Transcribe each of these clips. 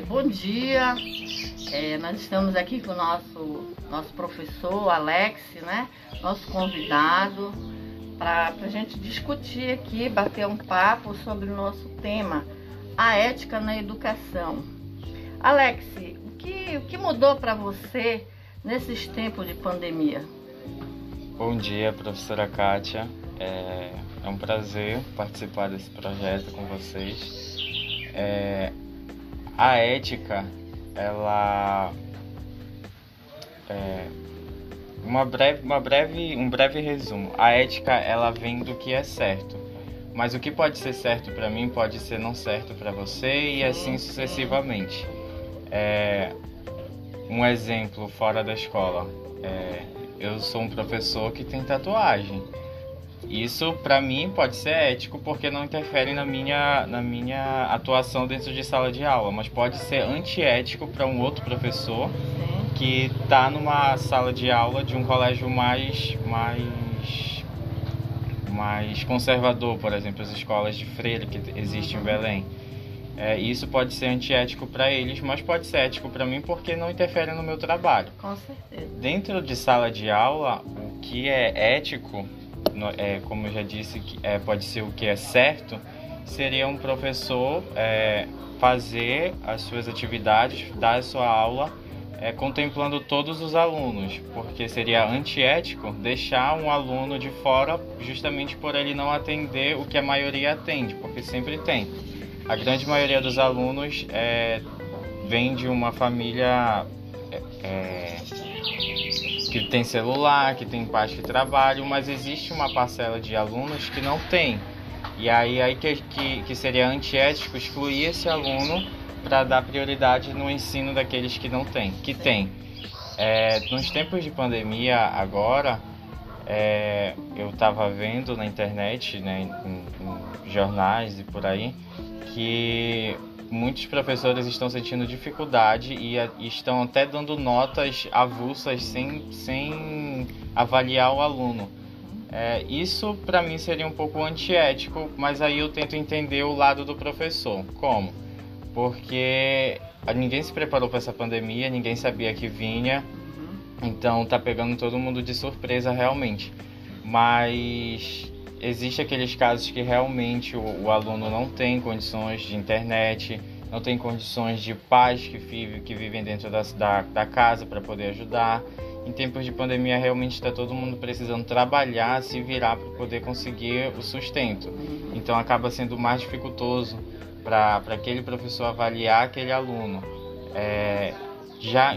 Bom dia, é, nós estamos aqui com o nosso, nosso professor Alex, né? Nosso convidado, para a gente discutir aqui, bater um papo sobre o nosso tema, a ética na educação. Alex, o que, o que mudou para você nesses tempos de pandemia? Bom dia, professora Kátia. É, é um prazer participar desse projeto com vocês. É, a ética, ela é, uma breve, uma breve, um breve resumo. A ética ela vem do que é certo, mas o que pode ser certo para mim pode ser não certo para você e assim sucessivamente. É, um exemplo fora da escola. É, eu sou um professor que tem tatuagem. Isso para mim pode ser ético porque não interfere na minha, na minha atuação dentro de sala de aula, mas pode ser antiético para um outro professor que está numa sala de aula de um colégio mais mais mais conservador, por exemplo, as escolas de freira que existem em Belém. É, isso pode ser antiético para eles, mas pode ser ético para mim porque não interfere no meu trabalho. Com certeza. Dentro de sala de aula, o que é ético é, como eu já disse, que é, pode ser o que é certo, seria um professor é, fazer as suas atividades, dar a sua aula é, contemplando todos os alunos, porque seria antiético deixar um aluno de fora justamente por ele não atender o que a maioria atende, porque sempre tem. A grande maioria dos alunos é, vem de uma família é, é que tem celular, que tem pais que trabalham, mas existe uma parcela de alunos que não tem. E aí, aí que, que, que seria antiético excluir esse aluno para dar prioridade no ensino daqueles que não têm, que tem. É, nos tempos de pandemia agora, é, eu estava vendo na internet, né, em, em jornais e por aí, que muitos professores estão sentindo dificuldade e, e estão até dando notas avulsas sem, sem avaliar o aluno. É, isso para mim seria um pouco antiético, mas aí eu tento entender o lado do professor. Como? Porque ninguém se preparou para essa pandemia, ninguém sabia que vinha, então tá pegando todo mundo de surpresa realmente. Mas existe aqueles casos que realmente o, o, aluno não tem condições de internet, não tem condições de pais que, vive, que vivem dentro da, da, da casa para poder ajudar. Em tempos de pandemia, realmente está todo mundo precisando trabalhar, se virar para poder conseguir o sustento. Então, acaba sendo mais dificultoso para aquele professor avaliar aquele aluno. É, já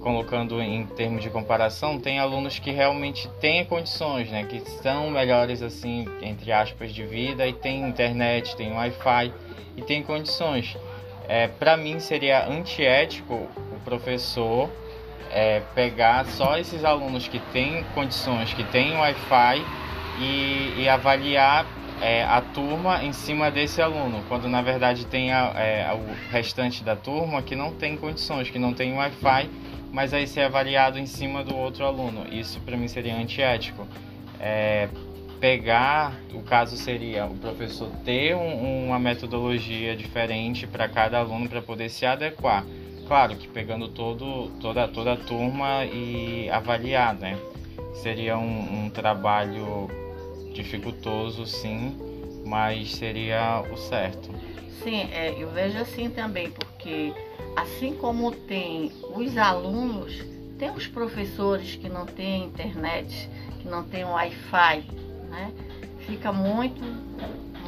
colocando em termos de comparação, tem alunos que realmente têm condições, né, que são melhores assim, entre aspas, de vida e tem internet, tem Wi-Fi e tem condições. É, Para mim seria antiético o professor é, pegar só esses alunos que têm condições, que têm Wi-Fi e, e avaliar é, a turma em cima desse aluno, quando na verdade tem a, é, o restante da turma que não tem condições, que não tem Wi-Fi mas aí ser avaliado em cima do outro aluno. Isso para mim seria antiético. É, pegar, o caso seria o professor ter um, uma metodologia diferente para cada aluno para poder se adequar. Claro que pegando todo, toda, toda a turma e avaliar, né? Seria um, um trabalho dificultoso, sim, mas seria o certo. Sim, é, eu vejo assim também, porque assim como tem os alunos, tem os professores que não têm internet, que não têm Wi-Fi, né? Fica muito,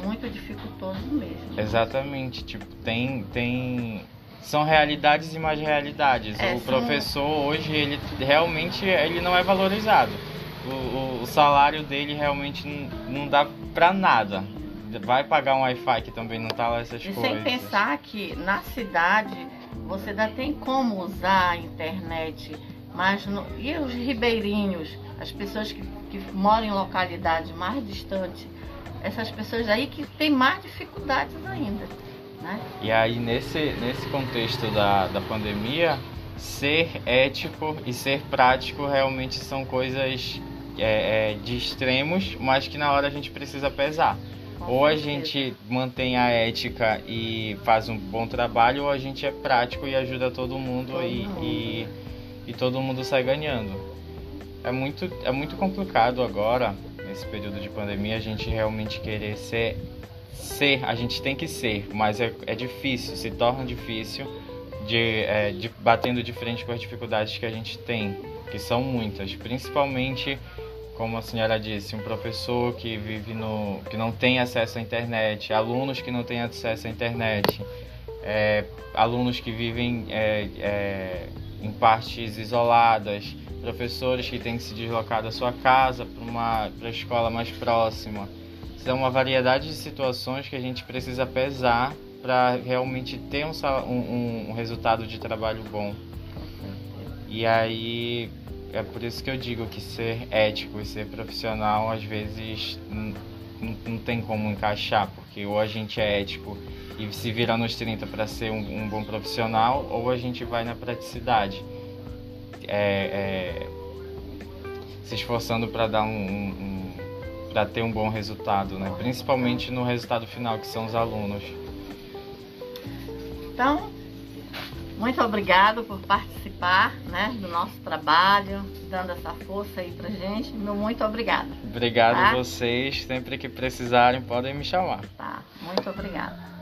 muito dificultoso mesmo. Exatamente, tipo, tem, tem são realidades e mais realidades. É, o professor hoje ele realmente ele não é valorizado. O, o, salário dele realmente não, não dá para nada. Vai pagar um Wi-Fi que também não tá lá essas e coisas. Sem pensar que na cidade você ainda tem como usar a internet, mas no, e os ribeirinhos, as pessoas que, que moram em localidades mais distantes, essas pessoas aí que têm mais dificuldades ainda. Né? E aí nesse, nesse contexto da, da pandemia, ser ético e ser prático realmente são coisas é, é, de extremos, mas que na hora a gente precisa pesar. Com ou a gente mantém a ética e faz um bom trabalho, ou a gente é prático e ajuda todo mundo, Todo e, mundo. e, e todo mundo sai ganhando. É muito, é muito complicado agora, nesse período de pandemia, a gente realmente querer ser. Ser, a gente tem que ser, mas é, é difícil, se torna difícil de, é, de batendo de frente com as dificuldades que a gente tem, que são muitas, principalmente como a senhora disse, um professor que vive no, que não tem acesso à internet, alunos que não têm acesso à internet, é, alunos que vivem é, é, em partes isoladas, professores que têm que se deslocar da sua casa para uma para a escola mais próxima. São uma variedade de situações que a gente precisa pesar para realmente ter um, um, um resultado de trabalho bom. E aí é por isso que eu digo que ser ético e ser profissional às vezes não tem como encaixar, porque ou a gente é ético e se vira nos 30 para ser um, um bom profissional, ou a gente vai na praticidade. É, é, se esforçando para dar um, um, um para ter um bom resultado, né? Principalmente no resultado final, que são os alunos. Então, muito obrigado por participar né, do nosso trabalho, dando essa força aí pra gente. Meu muito obrigada. Obrigado Tá. a vocês, sempre que precisarem podem me chamar. Tá? Muito obrigada.